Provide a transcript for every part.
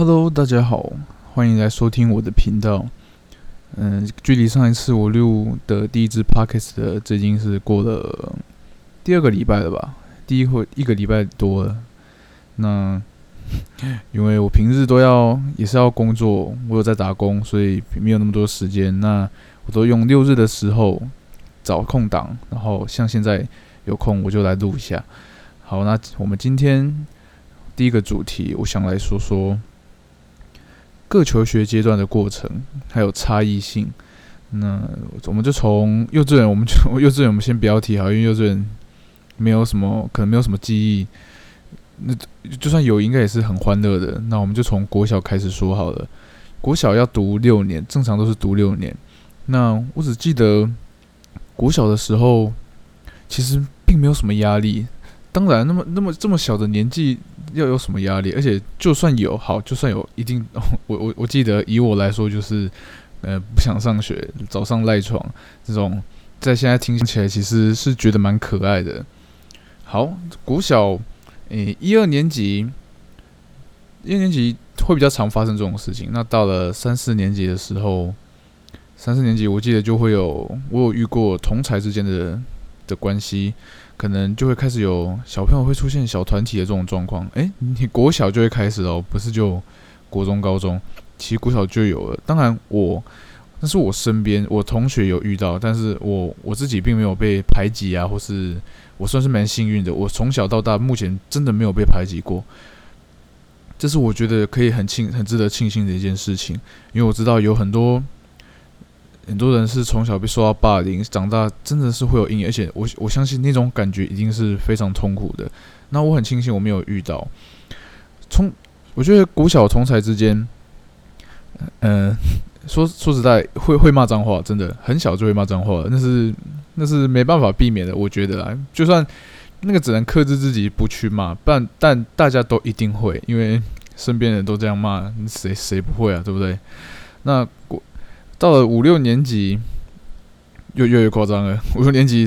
Hello，大家好，欢迎来收听我的频道。嗯，距离上一次我录的第一支 Podcast 的，这已经是过了第二个礼拜了吧？第一会一个礼拜多了。那 因为我平日都要也是要工作，我有在打工，所以没有那么多时间。那我都用六日的时候找空档，然后像现在有空我就来录一下。好，那我们今天第一个主题，我想来说说。各求学阶段的过程还有差异性，那我们就从幼稚园，我们就 幼稚园，我们先不要提哈，因为幼稚园没有什么，可能没有什么记忆。那就算有，应该也是很欢乐的。那我们就从国小开始说好了。国小要读六年，正常都是读六年。那我只记得国小的时候，其实并没有什么压力。当然，那么那么这么小的年纪。要有什么压力？而且就算有好，就算有一定，我我我记得以我来说，就是呃不想上学，早上赖床这种，在现在听起来其实是觉得蛮可爱的。好，国小诶一二年级，一二年级会比较常发生这种事情。那到了三四年级的时候，三四年级我记得就会有我有遇过同才之间的的关系。可能就会开始有小朋友会出现小团体的这种状况。诶，你国小就会开始哦，不是就国中、高中，其实国小就有了。当然，我那是我身边我同学有遇到，但是我我自己并没有被排挤啊，或是我算是蛮幸运的。我从小到大，目前真的没有被排挤过，这是我觉得可以很庆、很值得庆幸的一件事情。因为我知道有很多。很多人是从小被受到。霸凌，长大真的是会有阴影，而且我我相信那种感觉一定是非常痛苦的。那我很庆幸我没有遇到。从我觉得古小同才之间，嗯，说说实在会会骂脏话，真的很小就会骂脏话，那是那是没办法避免的。我觉得啊，就算那个只能克制自己不去骂，但但大家都一定会，因为身边人都这样骂，谁谁不会啊？对不对？那国。到了五六年级，又越越夸张了。五六年级，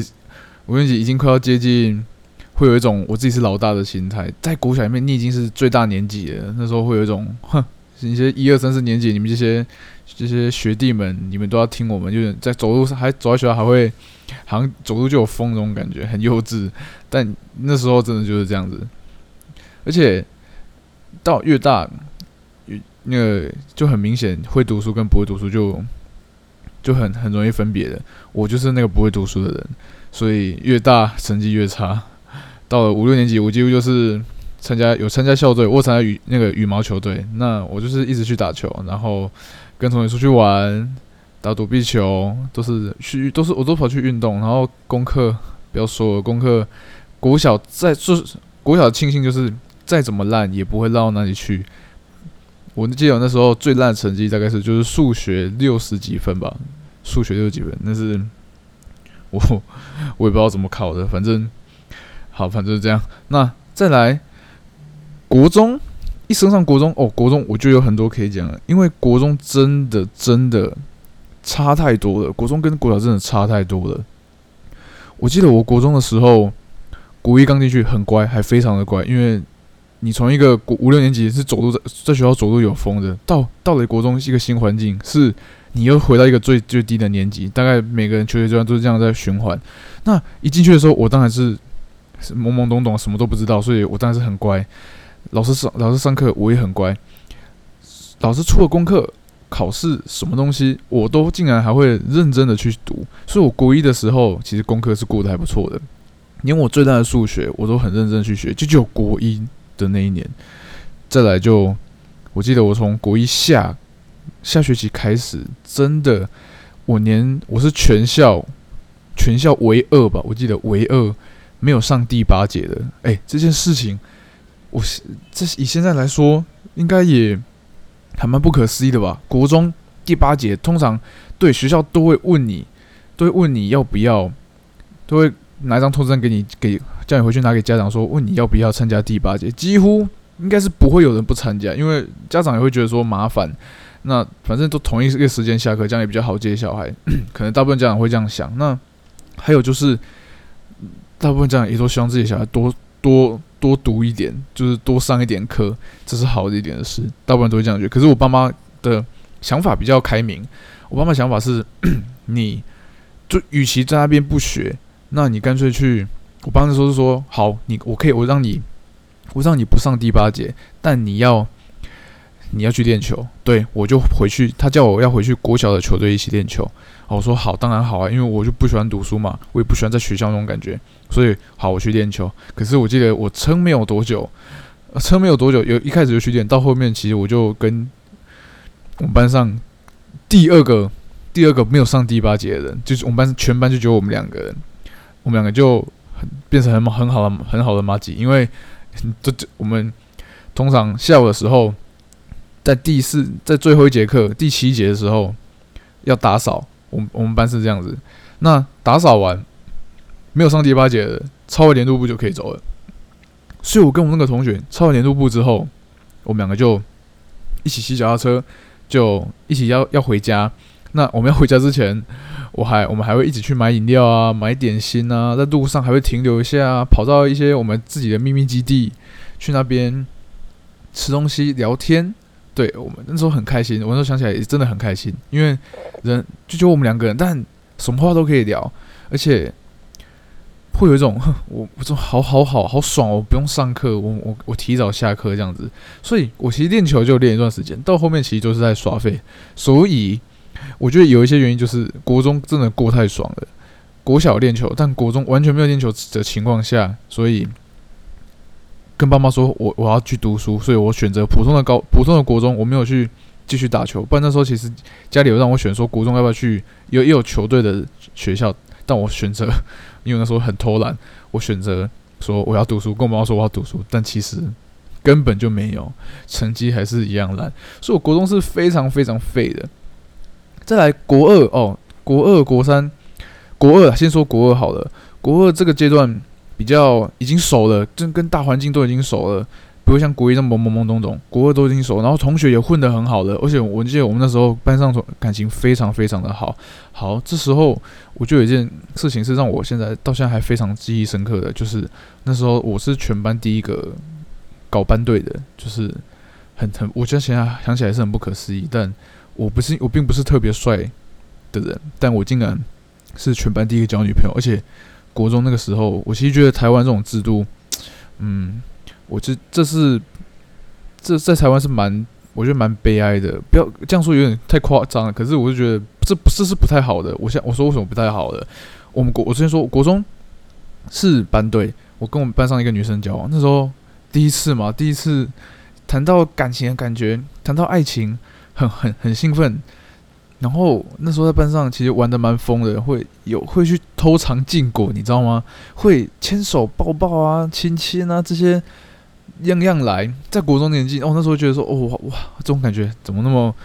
五六年级已经快要接近，会有一种我自己是老大的心态。在国小里面，你已经是最大年纪了。那时候会有一种，哼，一些一二三四年级，你们这些这些学弟们，你们都要听我们，就是在走路上还走在学校还会，好像走路就有风那种感觉，很幼稚。但那时候真的就是这样子，而且到越大，越那个就很明显，会读书跟不会读书就。就很很容易分别的，我就是那个不会读书的人，所以越大成绩越差。到了五六年级，我几乎就是参加有参加校队，我参加羽那个羽毛球队，那我就是一直去打球，然后跟同学出去玩，打躲避球，都是去都是我都跑去运动，然后功课不要说了，功课国小再就是国小庆幸就是再怎么烂也不会烂到哪里去。我记得那时候最烂的成绩大概是就是数学六十几分吧，数学六十几分，那是 我我也不知道怎么考的，反正好，反正是这样。那再来国中，一升上国中哦，国中我就有很多可以讲了，因为国中真的真的差太多了，国中跟国小真的差太多了。我记得我国中的时候，国一刚进去很乖，还非常的乖，因为。你从一个五六年级是走路在在学校走路有风的，到到了国中一个新环境，是你又回到一个最最低的年级，大概每个人求学阶段都是这样在循环。那一进去的时候，我当然是懵懵懂懂，什么都不知道，所以我当然是很乖。老师上老师上课我也很乖，老师出了功课、考试什么东西，我都竟然还会认真的去读。所以我国一的时候其实功课是过得还不错的，连我最大的数学我都很认真去学，就只有国一。的那一年，再来就，我记得我从国一下下学期开始，真的，我连我是全校全校唯二吧，我记得唯二没有上第八节的。哎，这件事情，我这以现在来说，应该也还蛮不可思议的吧？国中第八节，通常对学校都会问你，都会问你要不要，都会拿一张通知单给你给。叫你回去拿给家长说，问你要不要参加第八节，几乎应该是不会有人不参加，因为家长也会觉得说麻烦。那反正都同一个时间下课，这样也比较好接小孩。可能大部分家长会这样想。那还有就是，大部分家长也都希望自己小孩多多多读一点，就是多上一点课，这是好的一点的事。大部分都会这样觉得。可是我爸妈的想法比较开明，我爸妈想法是，你就与其在那边不学，那你干脆去。我爸那时候是说，好，你我可以，我让你，我让你不上第八节，但你要。你要去练球，对我就回去。他叫我要回去国小的球队一起练球。我说好，当然好啊，因为我就不喜欢读书嘛，我也不喜欢在学校那种感觉，所以好，我去练球。可是我记得我撑没有多久，撑没有多久，有一开始就去练，到后面其实我就跟我们班上第二个第二个没有上第八节的人，就是我们班全班就只有我们两个人，我们两个就变成很很好的很好的马吉，因为 这这我们通常下午的时候。在第四，在最后一节课第七节的时候，要打扫。我们我们班是这样子，那打扫完没有上第八节的，抄完年度部就可以走了。所以我跟我那个同学抄完年度部之后，我们两个就一起骑脚踏车，就一起要要回家。那我们要回家之前，我还我们还会一起去买饮料啊，买点心啊，在路上还会停留一下啊，跑到一些我们自己的秘密基地，去那边吃东西聊天。对我们那时候很开心，我那时候想起来也真的很开心，因为人就就我们两个人，但什么话都可以聊，而且会有一种我我说好好好好爽哦，不用上课，我我我提早下课这样子，所以我其实练球就练一段时间，到后面其实就是在耍废，所以我觉得有一些原因就是国中真的过太爽了，国小练球，但国中完全没有练球的情况下，所以。跟爸妈说，我我要去读书，所以我选择普通的高普通的国中，我没有去继续打球。不然那时候其实家里有让我选，说国中要不要去有也有球队的学校，但我选择，因为那时候很偷懒，我选择说我要读书，跟我妈说我要读书，但其实根本就没有，成绩还是一样烂，所以我国中是非常非常废的。再来国二哦，国二国三，国二先说国二好了，国二这个阶段。比较已经熟了，就跟大环境都已经熟了，不会像国一那么懵懵懂懂。国二都已经熟，然后同学也混得很好了，而且我记得我们那时候班上感情非常非常的好。好，这时候我就有一件事情是让我现在到现在还非常记忆深刻的，就是那时候我是全班第一个搞班队的，就是很很，我觉得现在想起来是很不可思议。但我不是我并不是特别帅的人，但我竟然是全班第一个交女朋友，而且。国中那个时候，我其实觉得台湾这种制度，嗯，我这这是这在台湾是蛮，我觉得蛮悲哀的。不要这样说，有点太夸张了。可是我就觉得这不是是不太好的。我现我说为什么不太好的？我们国我之前说国中是班队，我跟我们班上一个女生交往，那时候第一次嘛，第一次谈到感情的感觉，谈到爱情，很很很兴奋。然后那时候在班上其实玩的蛮疯的，会有会去偷尝禁果，你知道吗？会牵手抱抱啊、亲亲啊这些样样来。在国中年纪，哦，那时候觉得说，哦哇，这种感觉怎么那么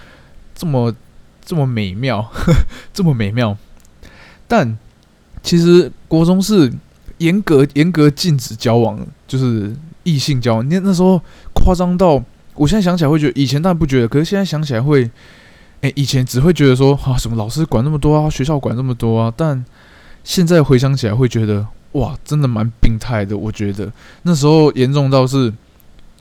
这么这么美妙，这么美妙。但其实国中是严格严格禁止交往，就是异性交往。那那时候夸张到，我现在想起来会觉得，以前当然不觉得，可是现在想起来会。诶，以前只会觉得说啊，什么老师管那么多啊，学校管那么多啊，但现在回想起来会觉得哇，真的蛮病态的。我觉得那时候严重到是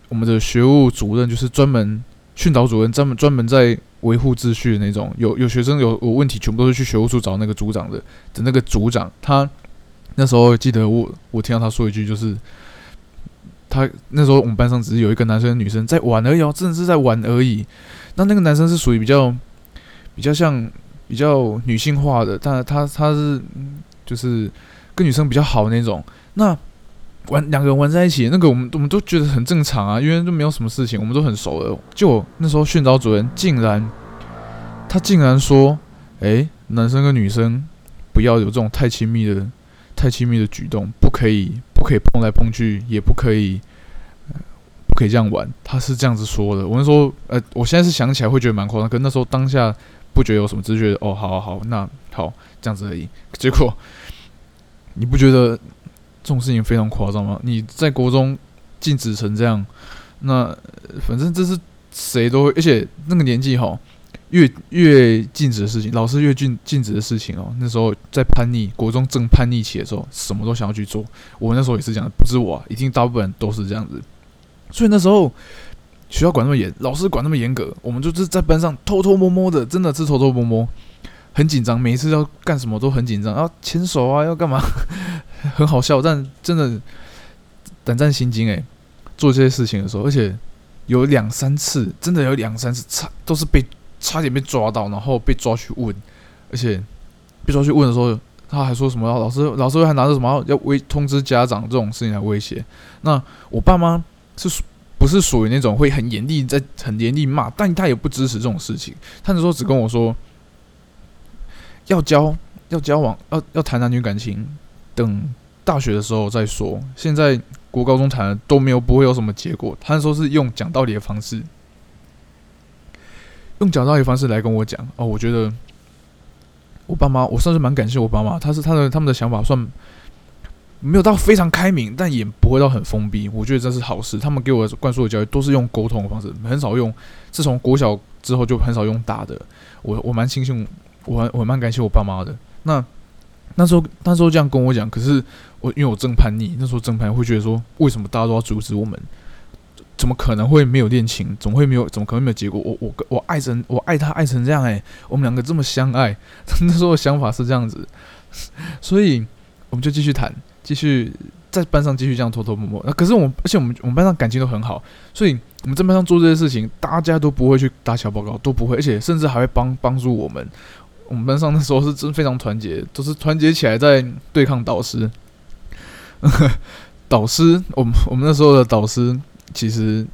我们的学务主任，就是专门训导主任，专门专门在维护秩序的那种。有有学生有有问题，全部都是去学务处找那个组长的的那个组长。他那时候记得我，我听到他说一句，就是他那时候我们班上只是有一个男生、女生在玩而已，哦，真的是在玩而已。那那个男生是属于比较。比较像比较女性化的，但他他是就是跟女生比较好那种。那玩两个人玩在一起，那个我们我们都觉得很正常啊，因为都没有什么事情，我们都很熟的。就那时候训导主任竟然他竟然说：“哎，男生跟女生不要有这种太亲密的、太亲密的举动，不可以不可以碰来碰去，也不可以不可以这样玩。”他是这样子说的。我们说，呃，我现在是想起来会觉得蛮夸张，可那时候当下。不觉得有什么，只是觉得哦，好好好，那好这样子而已。结果你不觉得这种事情非常夸张吗？你在国中禁止成这样，那反正这是谁都会，而且那个年纪哈，越越禁止的事情，老师越禁禁止的事情哦。那时候在叛逆，国中正叛逆期的时候，什么都想要去做。我那时候也是这样，不止我，一定大部分人都是这样子。所以那时候学校管那么严，老师管那么严格，我们就是在班上偷偷摸摸的，真的是偷偷摸摸，很紧张。每一次要干什么都很紧张，要牵手啊，要干嘛，很好笑，但真的胆战心惊诶，做这些事情的时候，而且有两三次，真的有两三次差都是被。差点被抓到，然后被抓去问，而且被抓去问的时候，他还说什么？老师，老师还拿着什么要威通知家长这种事情来威胁。那我爸妈是不是属于那种会很严厉，在很严厉骂，但他也不支持这种事情。他那时候只跟我说，要交要交往，要要谈男女感情，等大学的时候再说。现在国高中谈都没有不会有什么结果。他说是用讲道理的方式。用讲道理方式来跟我讲哦，我觉得我爸妈，我算是蛮感谢我爸妈，他是他的他们的想法算没有到非常开明，但也不会到很封闭，我觉得这是好事。他们给我灌输的教育都是用沟通的方式，很少用。自从国小之后就很少用打的，我我蛮庆幸，我我蛮感谢我爸妈的。那那时候那时候这样跟我讲，可是我因为我正叛逆，那时候正叛逆会觉得说，为什么大家都要阻止我们？怎么可能会没有恋情？怎么会没有？怎么可能没有结果？我我我爱成我爱他爱成这样诶，我们两个这么相爱，那时候想法是这样子，所以我们就继续谈，继续在班上继续这样偷偷摸摸。那可是我们，而且我们我们班上感情都很好，所以我们在班上做这些事情，大家都不会去打小报告，都不会，而且甚至还会帮帮助我们。我们班上那时候是真非常团结，都是团结起来在对抗导师。导师，我们我们那时候的导师。其实，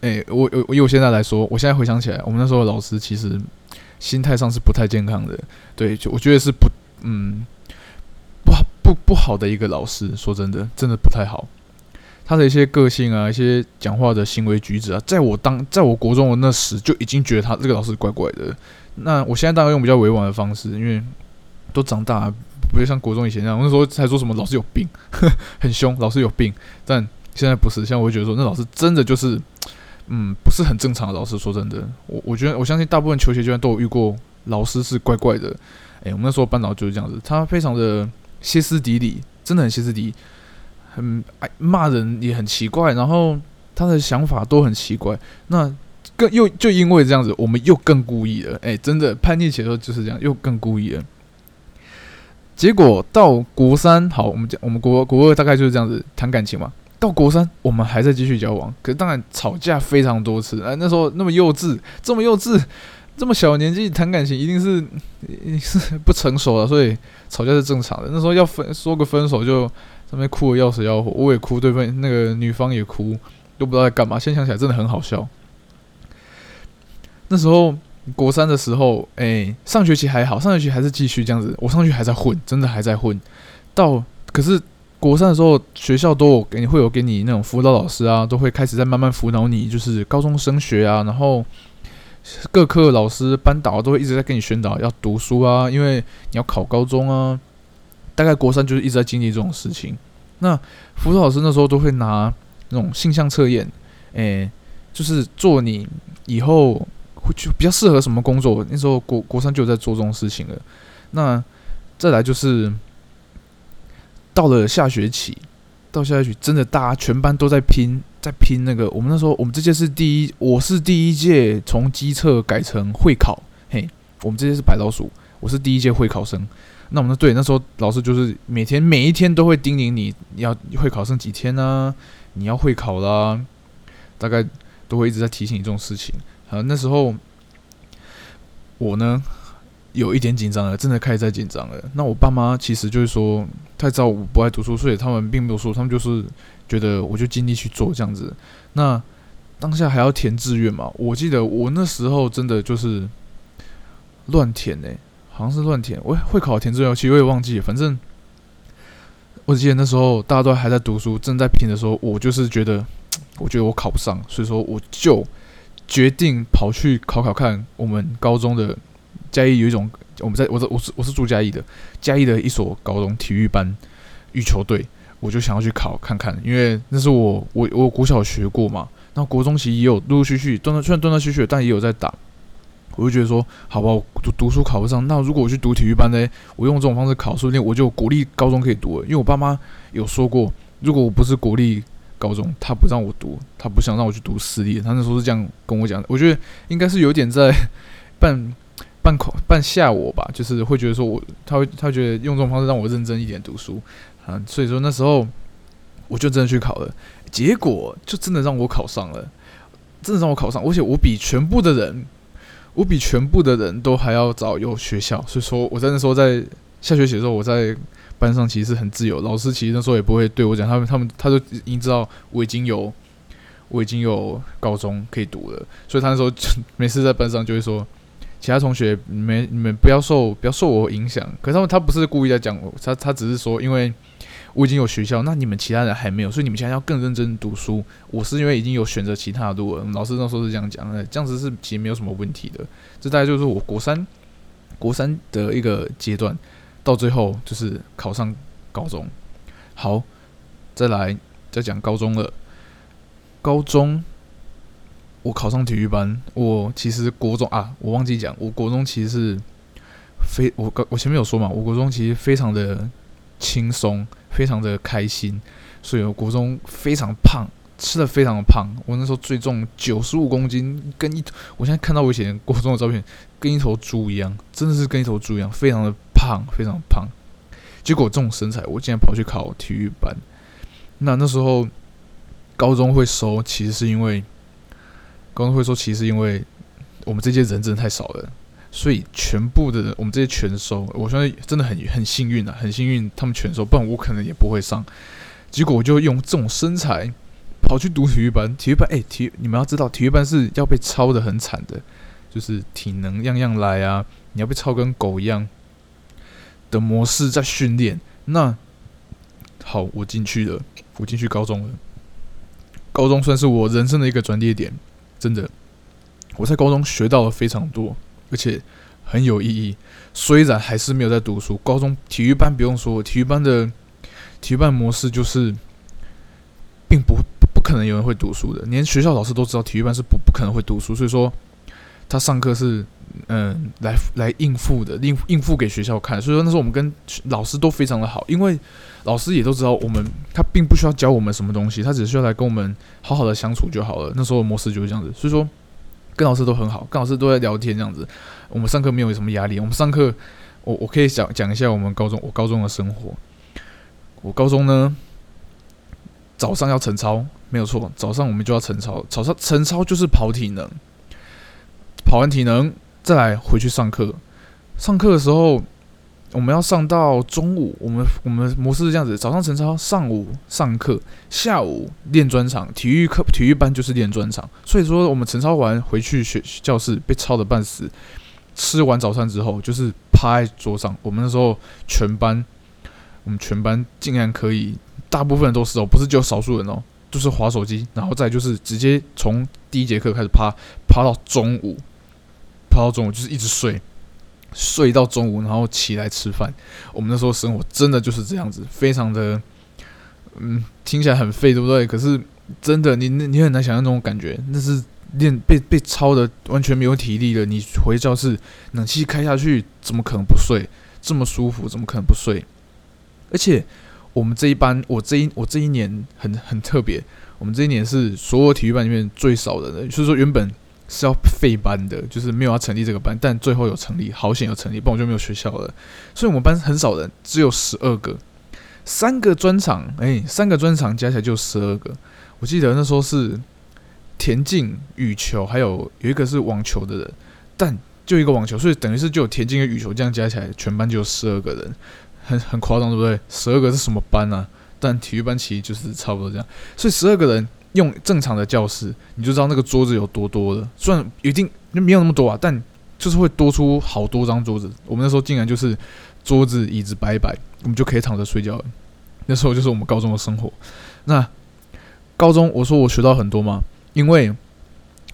哎，我我以我现在来说，我现在回想起来，我们那时候的老师其实心态上是不太健康的，对，就我觉得是不，嗯，不不不好的一个老师。说真的，真的不太好。他的一些个性啊，一些讲话的行为举止啊，在我当在我国中的那时就已经觉得他这个老师怪怪的。那我现在当然用比较委婉的方式，因为都长大，不会像国中以前那样。我那时候才说什么老师有病，很凶，老师有病，但。现在不是，现在我觉得说，那老师真的就是，嗯，不是很正常的老师。说真的，我我觉得我相信大部分球鞋居然都有遇过老师是怪怪的。诶，我们那时候班长就是这样子，他非常的歇斯底里，真的很歇斯底里，很爱骂人也很奇怪，然后他的想法都很奇怪。那更又就因为这样子，我们又更故意了。诶，真的叛逆起来时候就是这样，又更故意了。结果到国三，好，我们讲我们国国二大概就是这样子谈感情嘛。到国三，我们还在继续交往，可是当然吵架非常多次。哎，那时候那么幼稚，这么幼稚，这么小年纪谈感情，一定是是不成熟了，所以吵架是正常的。那时候要分，说个分手就上面哭的要死要活，我也哭，对方那个女方也哭，都不知道在干嘛。现在想起来真的很好笑。那时候国三的时候，哎，上学期还好，上学期还是继续这样子，我上去还在混，真的还在混。到可是。国三的时候，学校都有给你会有给你那种辅导老师啊，都会开始在慢慢辅导你，就是高中升学啊，然后各科老师、班导都会一直在跟你宣导要读书啊，因为你要考高中啊。大概国三就是一直在经历这种事情。那辅导老师那时候都会拿那种性向测验，诶，就是做你以后会就比较适合什么工作。那时候国国三就在做这种事情了。那再来就是。到了下学期，到下学期真的大家全班都在拼，在拼那个。我们那时候，我们这届是第一，我是第一届从机测改成会考。嘿，我们这届是白老鼠，我是第一届会考生。那我们对那时候老师就是每天每一天都会叮咛你，你要会考剩几天呢？你要会考啦，大概都会一直在提醒你这种事情。啊，那时候我呢。有一点紧张了，真的开始在紧张了。那我爸妈其实就是说，太知道我不爱读书，所以他们并没有说，他们就是觉得我就尽力去做这样子。那当下还要填志愿嘛？我记得我那时候真的就是乱填诶，好像是乱填。我会考填志愿，其实我也忘记。反正我记得那时候大家都还在读书，正在拼的时候，我就是觉得，我觉得我考不上，所以说我就决定跑去考考看我们高中的。嘉义有一种，我们在我我是我是住嘉义的，嘉义的一所高中体育班羽球队，我就想要去考看看，因为那是我我我国小学过嘛，那国中其实也有陆陆续续断断虽然断断续续，但也有在打。我就觉得说，好吧，我读读书考不上，那如果我去读体育班呢？我用这种方式考，说不定我就国立高中可以读了。因为我爸妈有说过，如果我不是国立高中，他不让我读，他不想让我去读私立。他那时候是这样跟我讲的。我觉得应该是有点在半半恐半吓我吧，就是会觉得说我他会他觉得用这种方式让我认真一点读书啊。所以说那时候我就真的去考了，结果就真的让我考上了，真的让我考上，而且我比全部的人。我比全部的人都还要早有学校，所以说我在那时候在下学期的时候，我在班上其实是很自由，老师其实那时候也不会对我讲，他们他们他都已经知道我已经有我已经有高中可以读了，所以他那时候每次在班上就会说，其他同学你们你们不要受不要受我影响，可是他们他不是故意在讲，他他只是说因为。我已经有学校，那你们其他人还没有，所以你们现在要更认真读书。我是因为已经有选择其他的路了，老师那时候是这样讲的，这样子是其实没有什么问题的。这大概就是我国三，国三的一个阶段，到最后就是考上高中。好，再来再讲高中了。高中我考上体育班，我其实国中啊，我忘记讲，我国中其实是非我刚我前面有说嘛，我国中其实非常的轻松。非常的开心，所以我国中非常胖，吃的非常的胖。我那时候最重九十五公斤，跟一我现在看到我以前国中的照片，跟一头猪一样，真的是跟一头猪一样，非常的胖，非常胖。结果这种身材，我竟然跑去考体育班。那那时候高中会收，其实是因为会说，其实因为我们这些人真的太少了。所以全部的人，我们这些全收，我相信真的很很幸运啊，很幸运他们全收，不然我可能也不会上。结果我就用这种身材跑去读体育班，体育班哎，体你们要知道，体育班是要被操的很惨的，就是体能样样来啊，你要被操跟狗一样的模式在训练。那好，我进去了，我进去高中了，高中算是我人生的一个转捩点，真的，我在高中学到了非常多。而且很有意义，虽然还是没有在读书。高中体育班不用说，体育班的体育班模式就是，并不不可能有人会读书的，连学校老师都知道体育班是不不可能会读书，所以说他上课是嗯来来应付的，应应付给学校看。所以说那时候我们跟老师都非常的好，因为老师也都知道我们他并不需要教我们什么东西，他只需要来跟我们好好的相处就好了。那时候的模式就是这样子，所以说。跟老师都很好，跟老师都在聊天这样子。我们上课没有什么压力。我们上课，我我可以讲讲一下我们高中我高中的生活。我高中呢，早上要晨操，没有错，早上我们就要晨操。早上晨操就是跑体能，跑完体能再来回去上课。上课的时候。我们要上到中午，我们我们模式是这样子：早上晨操，上午上课，下午练专场。体育课体育班就是练专场，所以说我们晨操完回去学教室被操的半死。吃完早餐之后，就是趴在桌上。我们那时候全班，我们全班竟然可以，大部分人都是哦，不是只有少数人哦，就是划手机，然后再就是直接从第一节课开始趴趴到中午，趴到中午就是一直睡。睡到中午，然后起来吃饭。我们那时候生活真的就是这样子，非常的，嗯，听起来很废，对不对？可是真的，你你很难想象那种感觉。那是练被被操的完全没有体力了。你回教室，冷气开下去，怎么可能不睡？这么舒服，怎么可能不睡？而且我们这一班，我这一我这一年很很特别。我们这一年是所有体育班里面最少的人，所以说原本。是要废班的，就是没有要成立这个班，但最后有成立，好险有成立，不然我就没有学校了。所以我们班很少人，只有十二个，三个专场，哎，三个专场加起来就十二个。我记得那时候是田径、羽球，还有有一个是网球的人，但就一个网球，所以等于是就有田径跟羽球这样加起来，全班就有十二个人，很很夸张，对不对？十二个是什么班啊？但体育班其实就是差不多这样，所以十二个人。用正常的教室，你就知道那个桌子有多多了。虽然一定没有那么多啊，但就是会多出好多张桌子。我们那时候竟然就是桌子椅子摆一摆，我们就可以躺着睡觉了。那时候就是我们高中的生活。那高中我说我学到很多吗？因为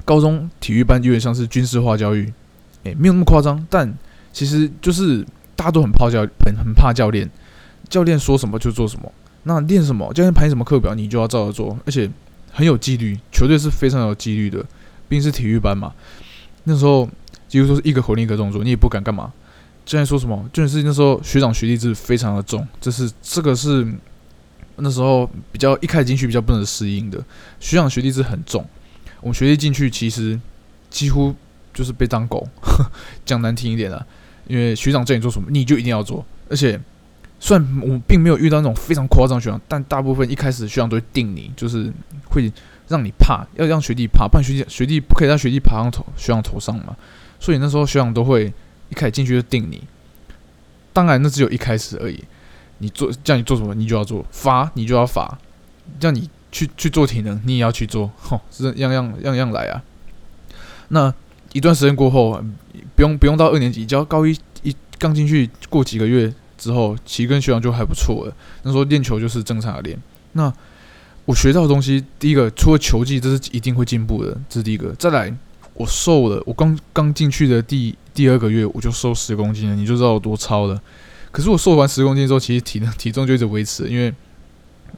高中体育班有点像是军事化教育，诶，没有那么夸张，但其实就是大家都很怕教，很很怕教练，教练说什么就做什么。那练什么，教练排什么课表，你就要照着做，而且。很有纪律，球队是非常有纪律的，毕竟是体育班嘛。那时候几乎都是一个口令一个动作，你也不敢干嘛。教练说什么，就是那时候学长学弟制非常的重，这是这个是那时候比较一开始进去比较不能适应的。学长学弟制很重，我们学弟进去其实几乎就是被当狗，讲难听一点啊，因为学长叫你做什么，你就一定要做。而且虽然我并没有遇到那种非常夸张的学长，但大部分一开始学长都会定你，就是会让你怕，要让学弟怕，不然学弟学弟不可以让学弟爬上头学长头上嘛。所以那时候学长都会。一开始进去就定你，当然那只有一开始而已。你做叫你做什么，你就要做；罚你就要罚，叫你去去做体能，你也要去做。吼，是样样样样来啊。那一段时间过后，不用不用到二年级，只要高一一刚进去过几个月之后，其实跟学长就还不错了。那时候练球就是正常的练。那我学到的东西，第一个除了球技，这是一定会进步的，这是第一个。再来。我瘦了，我刚刚进去的第第二个月我就瘦十公斤了，你就知道有多超了。可是我瘦完十公斤之后，其实体能体重就一直维持，因为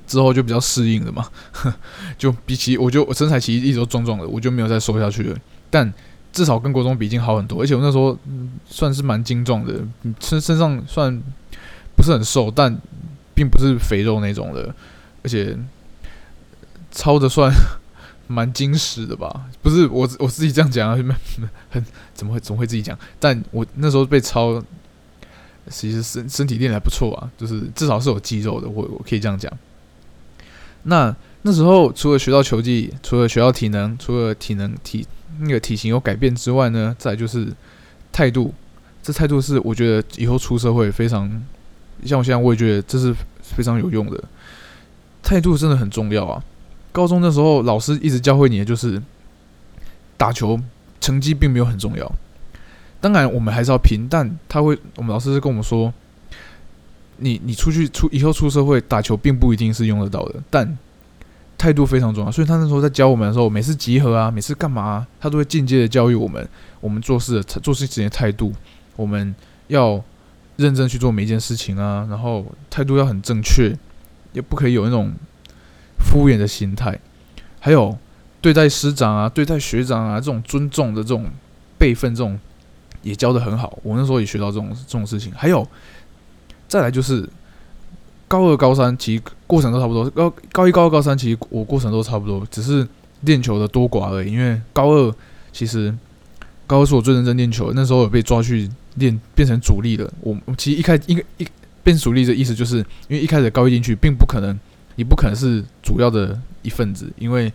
之后就比较适应了嘛。就比起我就我身材其实一直都壮壮的，我就没有再瘦下去了。但至少跟国中比已经好很多，而且我那时候算是蛮精壮的，身身上算不是很瘦，但并不是肥肉那种的，而且超的算。蛮精实的吧？不是我我自己这样讲啊，很怎么会怎么会自己讲？但我那时候被超，其实身身体练还不错啊，就是至少是有肌肉的，我我可以这样讲。那那时候除了学到球技，除了学到体能，除了体能体那个体型有改变之外呢，再就是态度。这态度是我觉得以后出社会非常，像我现在我也觉得这是非常有用的，态度真的很重要啊。高中的时候，老师一直教会你的就是打球，成绩并没有很重要。当然，我们还是要拼，但他会，我们老师是跟我们说，你你出去出以后出社会打球，并不一定是用得到的，但态度非常重要。所以他那时候在教我们的时候，每次集合啊，每次干嘛，他都会间接的教育我们，我们做事的做事情的态度，我们要认真去做每一件事情啊，然后态度要很正确，也不可以有那种。敷衍的心态，还有对待师长啊、对待学长啊这种尊重的这种辈分，这种也教的很好。我那时候也学到这种这种事情。还有再来就是高二、高三，其实过程都差不多。高高一、高二、高三，其实我过程都差不多，只是练球的多寡而已。因为高二其实高二是我最认真练球，那时候有被抓去练，变成主力了。我其实一开一个一变主力的意思，就是因为一开始高一进去，并不可能。你不可能是主要的一份子，因为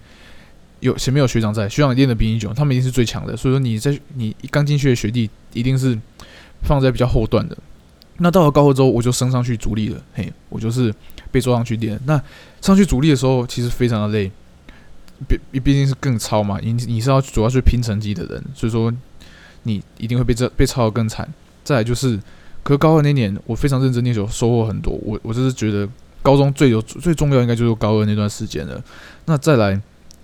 有前面有学长在，学长练的比你久，他们一定是最强的。所以说你在你刚进去的学弟一定是放在比较后段的。那到了高二之后，我就升上去主力了。嘿，我就是被抓上去练。那上去主力的时候，其实非常的累，毕毕竟是更超嘛。你你是要主要去拼成绩的人，所以说你一定会被这被超的更惨。再来就是，可是高二那年我非常认真练球，收获很多。我我就是觉得。高中最有最重要应该就是高二那段时间了。那再来，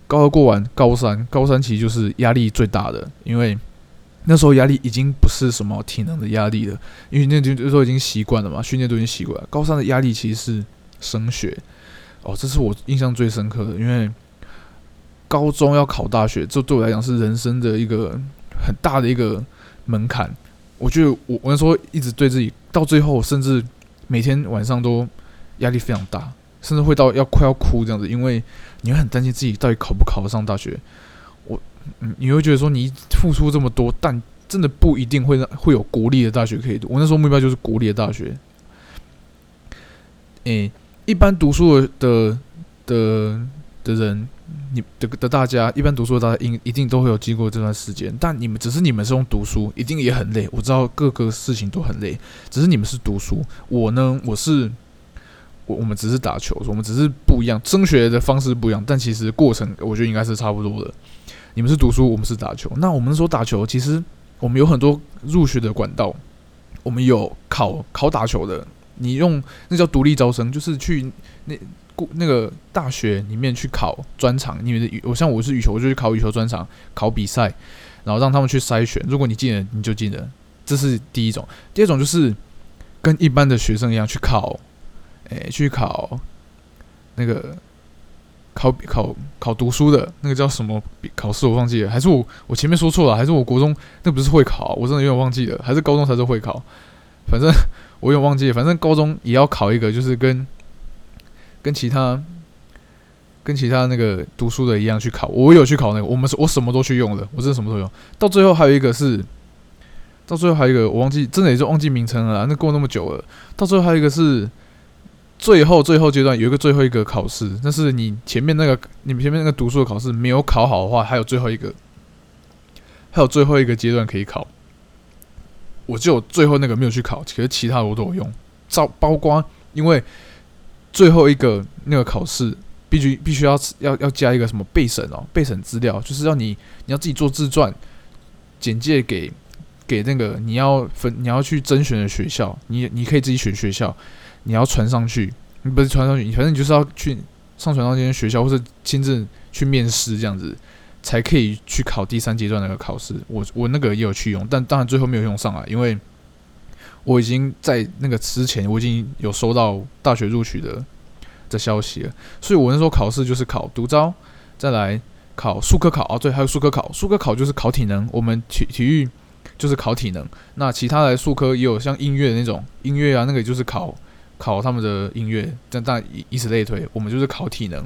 高二过完，高三，高三其实就是压力最大的，因为那时候压力已经不是什么体能的压力了，因为那就那时候已经习惯了嘛，训练都已经习惯了。高三的压力其实是升学，哦，这是我印象最深刻的，因为高中要考大学，这对我来讲是人生的一个很大的一个门槛。我觉得我我那时候一直对自己，到最后甚至每天晚上都。压力非常大，甚至会到要快要哭这样子，因为你会很担心自己到底考不考得上大学。我，嗯，你会觉得说你付出这么多，但真的不一定会让会有国立的大学可以读。我那时候目标就是国立的大学。诶，一般读书的的的人，你的的大家，一般读书的大家，应一定都会有经过这段时间。但你们只是你们是用读书，一定也很累。我知道各个事情都很累，只是你们是读书，我呢，我是。我我们只是打球，我们只是不一样，升学的方式不一样，但其实过程我觉得应该是差不多的。你们是读书，我们是打球。那我们说打球，其实我们有很多入学的管道，我们有考考打球的，你用那叫独立招生，就是去那那个大学里面去考专场。因为我像我是羽球，我就去考羽球专场，考比赛，然后让他们去筛选。如果你进了，你就进了，这是第一种。第二种就是跟一般的学生一样去考。诶，去考那个考考考读书的那个叫什么考试我忘记了，还是我我前面说错了，还是我国中那不是会考，我真的有点忘记了，还是高中才是会考，反正 我有点忘记了，反正高中也要考一个，就是跟跟其他跟其他那个读书的一样去考，我有去考那个，我们我什么都去用的，我真的什么都用，到最后还有一个是，到最后还有一个我忘记，真的也是忘记名称了，那过那么久了，到最后还有一个是。最后最后阶段有一个最后一个考试，那是你前面那个你们前面那个读书的考试没有考好的话，还有最后一个，还有最后一个阶段可以考。我就最后那个没有去考，其实其他我都有用。照包括因为最后一个那个考试必须必须要要要加一个什么备审哦，备审资料就是要你你要自己做自传简介给给那个你要分你要去甄选的学校，你你可以自己选学校。你要传上去，不是传上去，你反正你就是要去上传到那间学校，或者亲自去面试这样子，才可以去考第三阶段那个考试。我我那个也有去用，但当然最后没有用上来，因为我已经在那个之前我已经有收到大学录取的的消息了，所以我那时候考试就是考独招，再来考数科考啊，对，还有数科考，数科考就是考体能，我们体体育就是考体能，那其他的数科也有像音乐的那种音乐啊，那个就是考。考他们的音乐，但但以以此类推，我们就是考体能。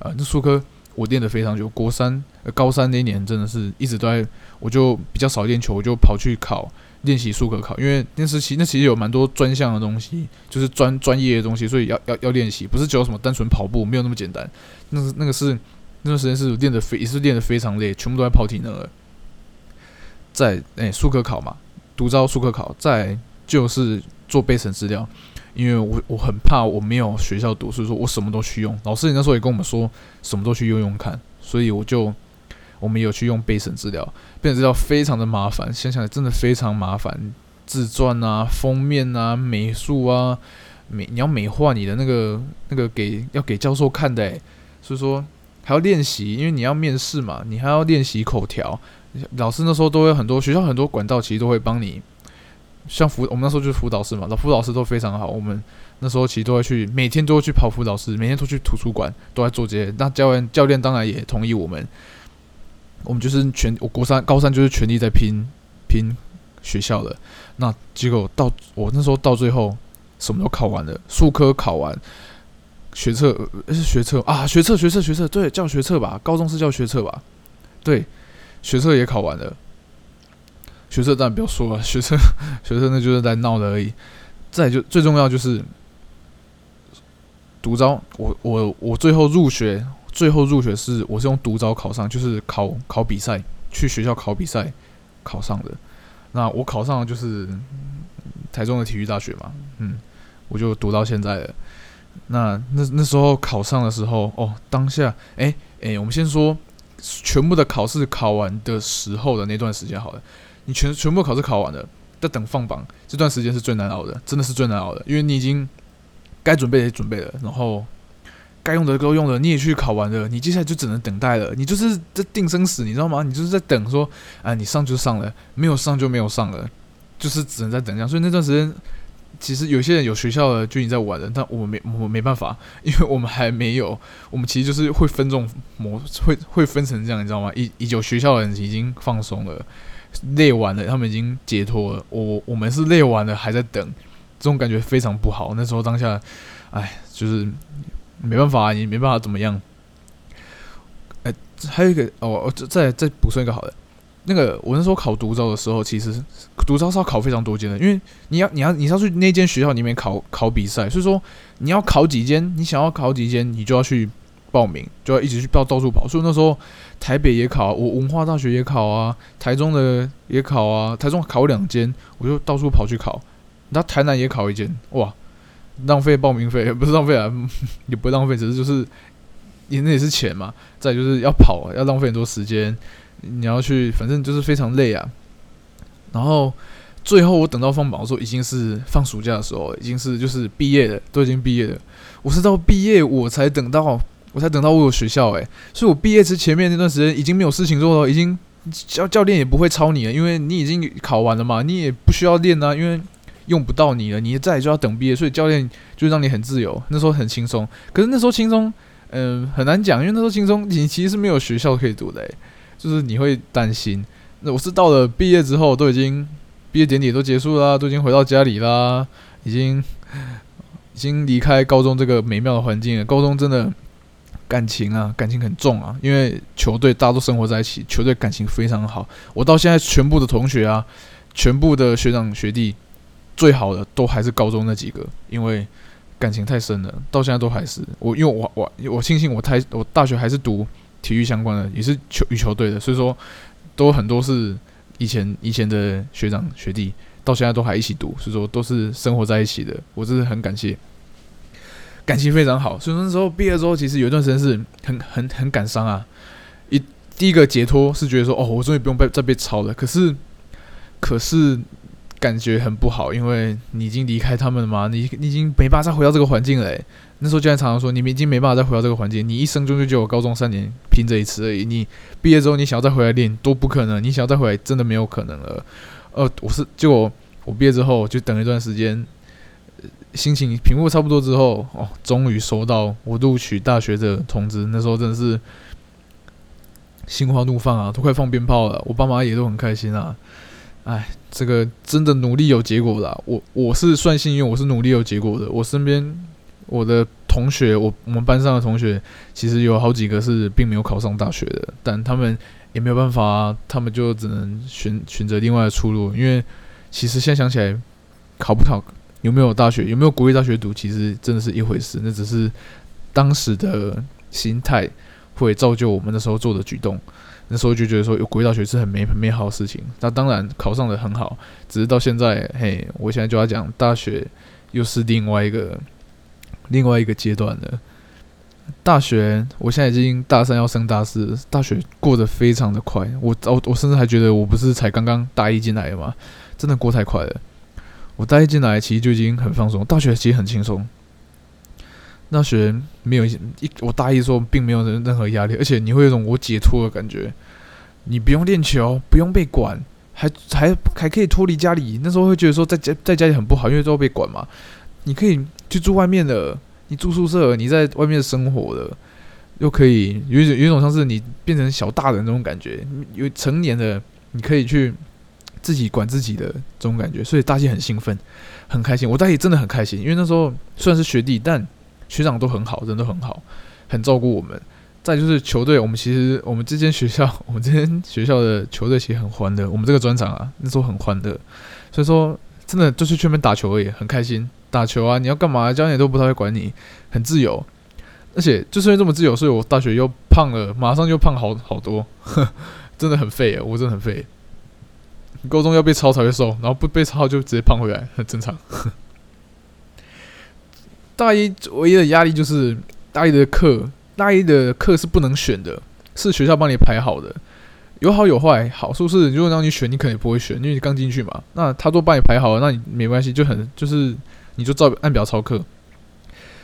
呃，那数科我练得非常久，国三、高三那一年真的是一直都在，我就比较少练球，我就跑去考练习数科考，因为那时期那其实有蛮多专项的东西，就是专专业的东西，所以要要要练习，不是只有什么单纯跑步，没有那么简单。那那个是那段时间是练的非也是练的非常累，全部都在跑体能了。在诶数科考嘛，独招数科考，再就是做备审资料。因为我我很怕我没有学校读，所以说我什么都去用。老师那时候也跟我们说，什么都去用用看。所以我就我们有去用备审资料，备审资料非常的麻烦，想想真的非常麻烦。自传啊、封面啊、美术啊，美你要美化你的那个那个给要给教授看的，所以说还要练习，因为你要面试嘛，你还要练习口条。老师那时候都有很多学校很多管道，其实都会帮你。像辅，我们那时候就是辅导师嘛，老辅导师都非常好。我们那时候其实都会去，每天都会去跑辅导室，每天都去图书馆，都在做这些。那教练教练当然也同意我们，我们就是全我国三高三就是全力在拼拼学校的。那结果到我那时候到最后什么都考完了，数科考完，学测是学测啊，学测学测学测，对，叫学测吧，高中是叫学测吧，对，学测也考完了。学测当然不要说了，学测学测那就是在闹的而已。再就最重要就是独招，我我我最后入学，最后入学是我是用独招考上，就是考考比赛，去学校考比赛考上的。那我考上就是台中的体育大学嘛，嗯，我就读到现在了。那那那时候考上的时候，哦，当下，哎哎，我们先说全部的考试考完的时候的那段时间好了。你全全部考试考完了，在等放榜这段时间是最难熬的，真的是最难熬的，因为你已经该准备也准备了，然后该用的都用了，你也去考完了，你接下来就只能等待了，你就是在定生死，你知道吗？你就是在等说，啊，你上就上了，没有上就没有上了，就是只能在等这样。所以那段时间，其实有些人有学校的就已经在玩了，但我们没，我们没办法，因为我们还没有，我们其实就是会分这种模，会会分成这样，你知道吗？已已有学校的人已经放松了。累完了，他们已经解脱了。我我们是累完了，还在等，这种感觉非常不好。那时候当下，哎，就是没办法，你没办法怎么样。哎，还有一个哦，再再补充一个好的。那个我那时候考独招的时候，其实独招是要考非常多间的，因为你要你要你要去那间学校里面考考比赛，所以说你要考几间，你想要考几间，你就要去。报名就要一直去报，到处跑。所以那时候台北也考，我文化大学也考啊，台中的也考啊，台中考两间，我就到处跑去考。那台南也考一间，哇，浪费报名费 不是浪费啊，也不浪费，只是就是也那也是钱嘛。再就是要跑，要浪费很多时间，你要去，反正就是非常累啊。然后最后我等到放榜的时候，已经是放暑假的时候，已经是就是毕业了，都已经毕业了。我是到毕业我才等到。我才等到我有学校诶，所以我毕业之前面那段时间已经没有事情做了，已经教教练也不会抄你了，因为你已经考完了嘛，你也不需要练啊，因为用不到你了，你再就要等毕业，所以教练就让你很自由，那时候很轻松。可是那时候轻松，嗯，很难讲，因为那时候轻松，你其实是没有学校可以读的，就是你会担心。那我是到了毕业之后，都已经毕业典礼都结束啦，都已经回到家里啦，已经 已经离开高中这个美妙的环境了。高中真的感情啊，感情很重啊，因为球队大家都生活在一起，球队感情非常好。我到现在全部的同学啊，全部的学长学弟，最好的都还是高中那几个，因为。感情太深了，到现在都还是我，因为我我我庆幸我太我大学还是读体育相关的，也是球羽球队的，所以说都很多是以前以前的学长学弟，到现在都还一起读，所以说都是生活在一起的，我真是很感谢，感情非常好。所以那时候毕业之后，其实有一段时间是很很很感伤啊。一第一个解脱是觉得说，哦，我终于不用被再被抄了。可是可是。感觉很不好，因为你已经离开他们了嘛，你你已经没办法再回到这个环境了。那时候教练常常说，你们已经没办法再回到这个环境，你一生中就只有高中三年拼这一次而已。你毕业之后，你想要再回来练都不可能，你想要再回来真的没有可能了。呃，我是就我毕业之后就等了一段时间，心情平复差不多之后，哦，终于收到我录取大学的通知。那时候真的是心花怒放啊，都快放鞭炮了。我爸妈也都很开心啊。哎，这个真的努力有结果了。我我是算幸运，我是努力有结果的。我身边我的同学，我我们班上的同学，其实有好几个是并没有考上大学的，但他们也没有办法，他们就只能选选择另外的出路。因为其实现在想起来，考不考有没有大学，有没有国立大学读，其实真的是一回事。那只是当时的心态会造就我们那时候做的举动。那时候就觉得说有国立大学是很美很美好的事情，那当然考上的很好，只是到现在，嘿，我现在就要讲大学又是另外一个另外一个阶段了。大学我现在已经大三要升大四，大学过得非常的快，我我我甚至还觉得我不是才刚刚大一进来的嘛，真的过太快了。我大一进来其实就已经很放松，大学其实很轻松。那学没有一我大一的时候并没有任任何压力，而且你会有种我解脱的感觉。你不用练球，不用被管，还还还可以脱离家里。那时候会觉得说在家在家里很不好，因为都要被管嘛。你可以去住外面的，你住宿舍，你在外面生活的，又可以有一种有一种像是你变成小大人那种感觉。有成年的，你可以去自己管自己的这种感觉，所以大家很兴奋，很开心。我大一真的很开心，因为那时候虽然是学弟，但学长都很好，人都很好，很照顾我们。再就是球队，我们其实我们这间学校，我们这间学校的球队其实很欢乐。我们这个专场啊，那时候很欢乐，所以说真的就是去那边打球而已，很开心。打球啊，你要干嘛，教练都不太会管你，很自由。而且就是因为这么自由，所以我大学又胖了，马上就胖好好多，真的很废啊，我真的很废。高中要被抄才会瘦，然后不被抄就直接胖回来，很正常。大一唯一的压力就是大一的课，大一的课是不能选的，是学校帮你排好的，有好有坏。好处是如果让你选，你可能不会选，因为你刚进去嘛。那他都帮你排好了，那你没关系，就很就是你就照按表操课。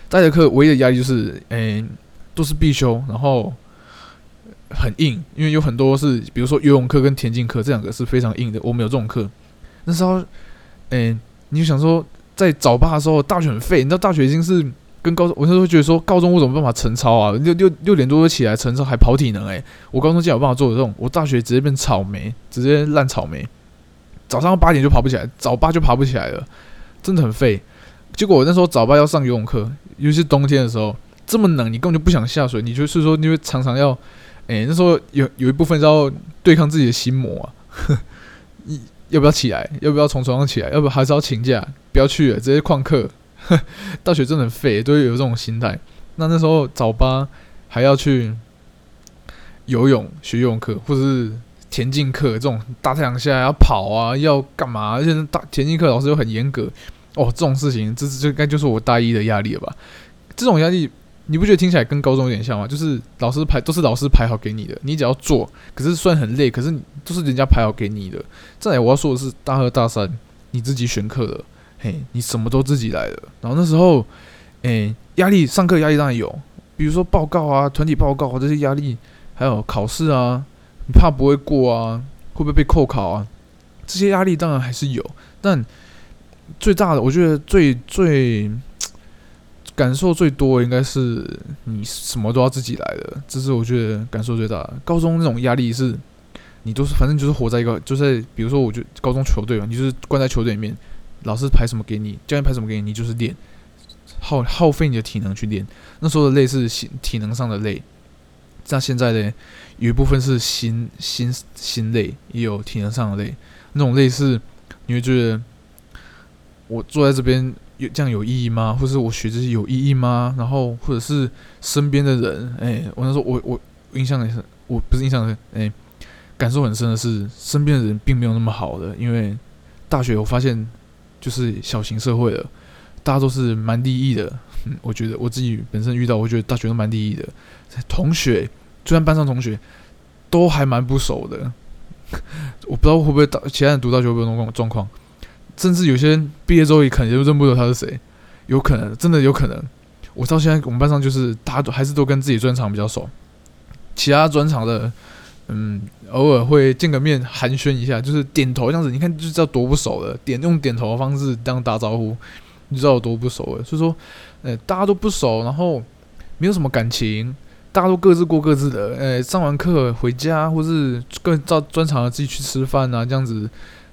大一的课唯一的压力就是，诶，都是必修，然后很硬，因为有很多是，比如说游泳课跟田径课这两个是非常硬的。我们有这种课，那时候，诶，你就想说。在早八的时候，大学很废。你知道大学已经是跟高中，我那时候觉得说，高中我怎么办法晨操啊？六六六点多就起来晨操，还跑体能诶，我高中竟然有办法做这种，我大学直接变草莓，直接烂草莓。早上八点就爬不起来，早八就爬不起来了，真的很废。结果我那时候早八要上游泳课，尤其是冬天的时候，这么冷，你根本就不想下水。你就是说，你会常常要，诶，那时候有有一部分是要对抗自己的心魔啊。你 要不要起来？要不要从床上起来？要不还是要请假？不要去了，直接旷课。大学真的很废，都有这种心态。那那时候早八还要去游泳学游泳课，或者是田径课，这种大太阳下要跑啊，要干嘛？而且大田径课老师又很严格。哦，这种事情，这这该就是我大一的压力了吧？这种压力。你不觉得听起来跟高中有点像吗？就是老师排都是老师排好给你的，你只要做。可是虽然很累，可是都是人家排好给你的。再来我要说的是，大二大三你自己选课的，嘿，你什么都自己来的。然后那时候，诶，压力上课压力当然有，比如说报告啊、团体报告啊这些压力，还有考试啊，你怕不会过啊，会不会被扣考啊？这些压力当然还是有，但最大的，我觉得最最。感受最多应该是你什么都要自己来的，这是我觉得感受最大的。高中那种压力是，你都是反正就是活在一个，就是比如说，我就高中球队嘛，你就是关在球队里面，老师排什么给你，教练排什么给你，你就是练，耗耗费你的体能去练。那时候的累是心体能上的累，像现在的有一部分是心心心累，也有体能上的累。那种累是你会觉得我坐在这边。有这样有意义吗？或者是我学这些有意义吗？然后或者是身边的人，哎，我那时候我我印象很深，我不是印象很，哎，感受很深的是，身边的人并没有那么好的。因为大学我发现就是小型社会了，大家都是蛮利益的。嗯，我觉得我自己本身遇到，我觉得大学都蛮利益的。同学，就算班上同学都还蛮不熟的。我不知道会不会大其他人读大学会不会那种状况。甚至有些人毕业之后也可能就认不得他是谁，有可能，真的有可能。我到现在我们班上就是大家都还是都跟自己专长比较熟，其他专长的，嗯，偶尔会见个面寒暄一下，就是点头这样子，你看就知道多不熟了。点用点头的方式这样打招呼，你知道有多不熟了。所以说，呃，大家都不熟，然后没有什么感情，大家都各自过各自的。呃，上完课回家，或是各照专长的自己去吃饭啊，这样子。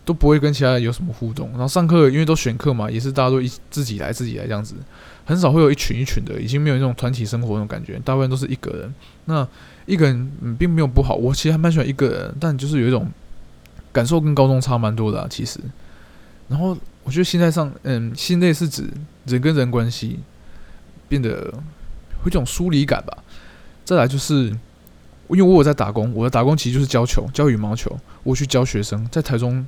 都不会跟其他人有什么互动，然后上课因为都选课嘛，也是大家都一自己来自己来这样子，很少会有一群一群的，已经没有那种团体生活那种感觉，大部分都是一个人。那一个人并没有不好，我其实还蛮喜欢一个人，但就是有一种感受跟高中差蛮多的其实。然后我觉得心态上，嗯，心累是指人跟人关系变得有一种疏离感吧。再来就是，因为我有在打工，我的打工其实就是教球，教羽毛球，我去教学生，在台中。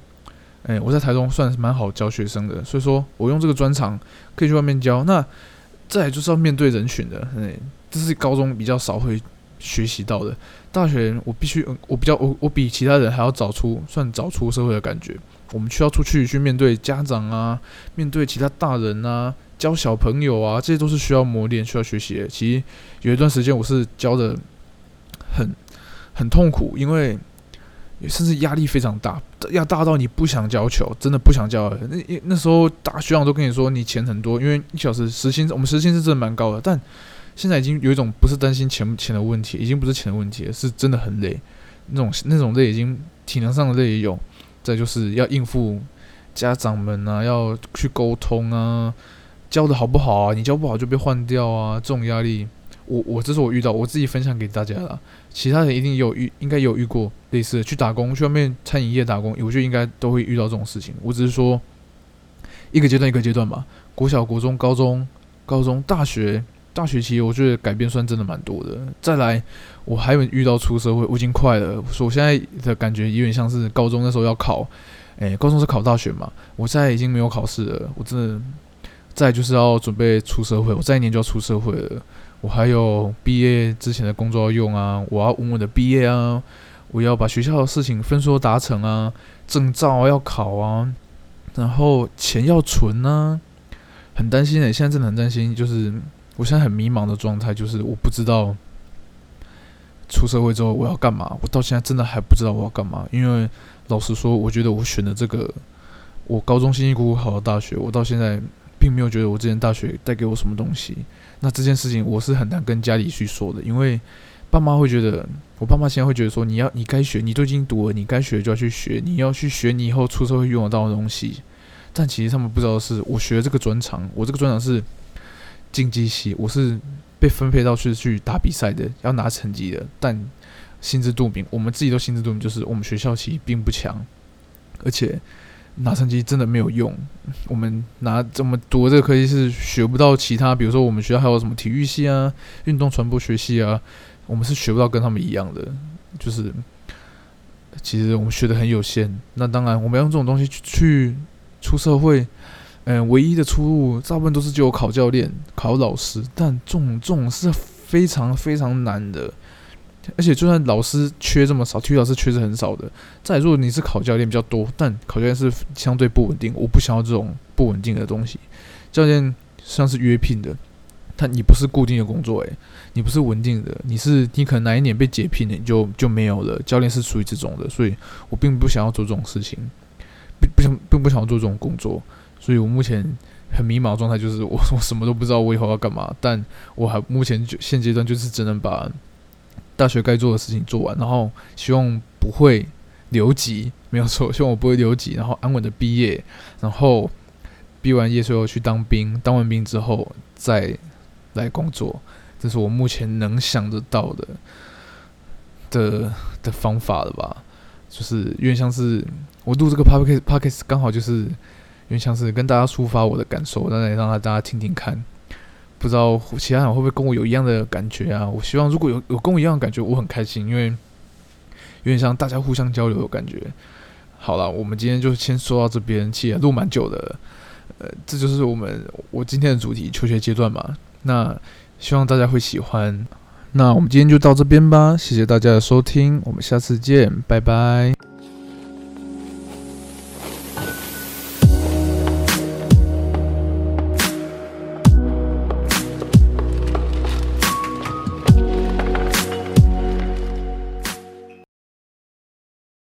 哎，我在台中算是蛮好教学生的，所以说我用这个专长可以去外面教。那再来就是要面对人群的，哎，这是高中比较少会学习到的。大学我必须，我比较我我比其他人还要早出，算早出社会的感觉。我们需要出去去面对家长啊，面对其他大人啊，教小朋友啊，这些都是需要磨练、需要学习的。其实有一段时间我是教的很很痛苦，因为。甚至压力非常大，要大到你不想教球，真的不想教。那那时候大学长都跟你说，你钱很多，因为一小时时薪，我们时薪是真的蛮高的。但现在已经有一种不是担心钱钱的问题，已经不是钱的问题了，是真的很累。那种那种累已经体能上的累也有，再就是要应付家长们啊，要去沟通啊，教的好不好啊？你教不好就被换掉啊，这种压力。我我这是我遇到，我自己分享给大家了。其他人一定有遇，应该有遇过类似的，去打工，去外面餐饮业打工，我觉得应该都会遇到这种事情。我只是说一个阶段一个阶段吧，国小、国中、高中、高中、大学，大学期我觉得改变算真的蛮多的。再来，我还有遇到出社会，我已经快了。我现在的感觉有点像是高中那时候要考，诶，高中是考大学嘛，我现在已经没有考试了，我真的再就是要准备出社会，我再一年就要出社会了。我还有毕业之前的工作要用啊，我要稳稳的毕业啊，我要把学校的事情分数达成啊，证照要考啊，然后钱要存啊，很担心诶，现在真的很担心，就是我现在很迷茫的状态，就是我不知道出社会之后我要干嘛，我到现在真的还不知道我要干嘛，因为老实说，我觉得我选的这个我高中辛辛苦苦考的大学，我到现在并没有觉得我之前大学带给我什么东西。那这件事情我是很难跟家里去说的，因为爸妈会觉得，我爸妈现在会觉得说，你要你该学，你都已经读了，你该学就要去学，你要去学你以后出社会用得到的东西。但其实他们不知道的是，我学这个专长，我这个专长是竞技系，我是被分配到去去打比赛的，要拿成绩的。但心知肚明，我们自己都心知肚明，就是我们学校其实并不强，而且。拿成绩真的没有用，我们拿这么读这个科技是学不到其他，比如说我们学校还有什么体育系啊、运动传播学系啊，我们是学不到跟他们一样的，就是其实我们学的很有限。那当然，我们用这种东西去出社会，嗯，唯一的出路大部分都是就考教练、考老师，但这种这种是非常非常难的。而且，就算老师缺这么少，体育老师缺是很少的。再如果你是考教练比较多，但考教练是相对不稳定，我不想要这种不稳定的东西。教练像是约聘的，他你不是固定的工作，诶，你不是稳定的，你是你可能哪一年被解聘了，你就就没有了。教练是属于这种的，所以我并不想要做这种事情，并不想并不想要做这种工作。所以我目前很迷茫的状态，就是我我什么都不知道我以后要干嘛，但我还目前就现阶段就是只能把大学该做的事情做完，然后希望不会留级，没有错，希望我不会留级，然后安稳的毕业，然后毕完业之后去当兵，当完兵之后再来工作，这是我目前能想得到的的的方法了吧？就是有点像是我录这个 podcast podcast 刚好就是有点像是跟大家抒发我的感受，让让大家听听看。不知道其他人会不会跟我有一样的感觉啊？我希望如果有有跟我一样的感觉，我很开心，因为有点像大家互相交流的感觉。好了，我们今天就先说到这边，其实录蛮久的。呃，这就是我们我今天的主题，求学阶段嘛。那希望大家会喜欢。那我们今天就到这边吧，谢谢大家的收听，我们下次见，拜拜。